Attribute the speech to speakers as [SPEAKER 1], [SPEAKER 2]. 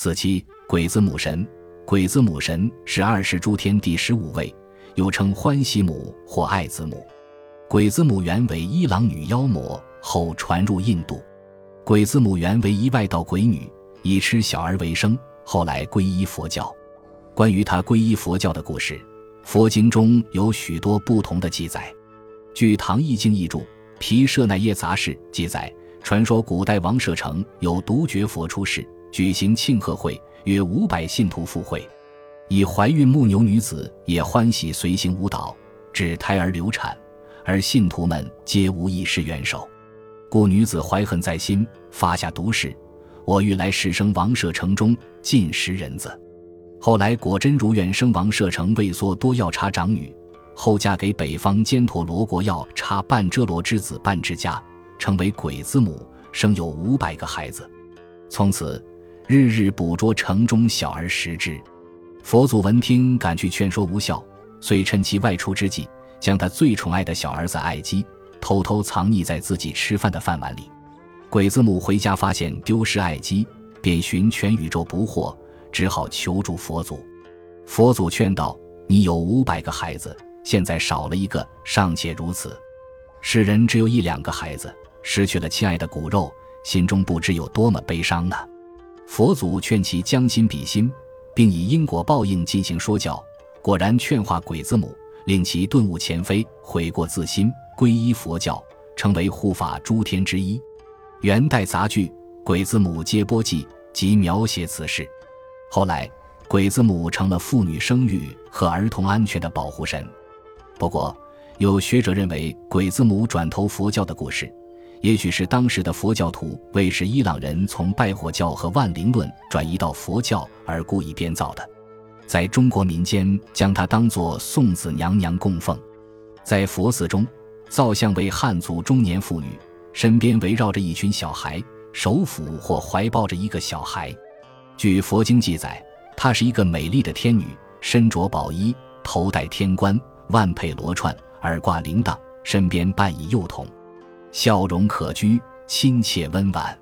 [SPEAKER 1] 四七鬼子母神，鬼子母神是二十诸天第十五位，又称欢喜母或爱子母。鬼子母原为伊朗女妖魔，后传入印度。鬼子母原为一外道鬼女，以吃小儿为生，后来皈依佛教。关于她皈依佛教的故事，佛经中有许多不同的记载。据《唐译经译注·毗舍那耶杂事》记载，传说古代王舍城有独觉佛出世，举行庆贺会，约五百信徒赴会，以怀孕牧牛女子也欢喜随行舞蹈，致胎儿流产。而信徒们皆无一施援手，故女子怀恨在心，发下毒誓：“我欲来世生王舍城中尽食人子。”后来果真如愿生王舍城畏缩多药叉长女，后嫁给北方坚陀罗国药叉半遮罗之子半之家，成为鬼子母，生有五百个孩子。从此日日捕捉城中小儿食之。佛祖闻听，赶去劝说无效，遂趁其外出之际。将他最宠爱的小儿子爱姬偷偷藏匿在自己吃饭的饭碗里。鬼子母回家发现丢失爱姬，便寻全宇宙不获，只好求助佛祖。佛祖劝道：“你有五百个孩子，现在少了一个，尚且如此。世人只有一两个孩子，失去了亲爱的骨肉，心中不知有多么悲伤呢。”佛祖劝其将心比心，并以因果报应进行说教，果然劝化鬼子母。令其顿悟前非，悔过自新，皈依佛教，成为护法诸天之一。元代杂剧《鬼子母接波记》即描写此事。后来，鬼子母成了妇女生育和儿童安全的保护神。不过，有学者认为，鬼子母转投佛教的故事，也许是当时的佛教徒为使伊朗人从拜火教和万灵论转移到佛教而故意编造的。在中国民间，将它当作送子娘娘供奉。在佛寺中，造像为汉族中年妇女，身边围绕着一群小孩，手抚或怀抱着一个小孩。据佛经记载，她是一个美丽的天女，身着宝衣，头戴天冠，腕佩罗串，耳挂铃铛，身边伴以幼童，笑容可掬，亲切温婉。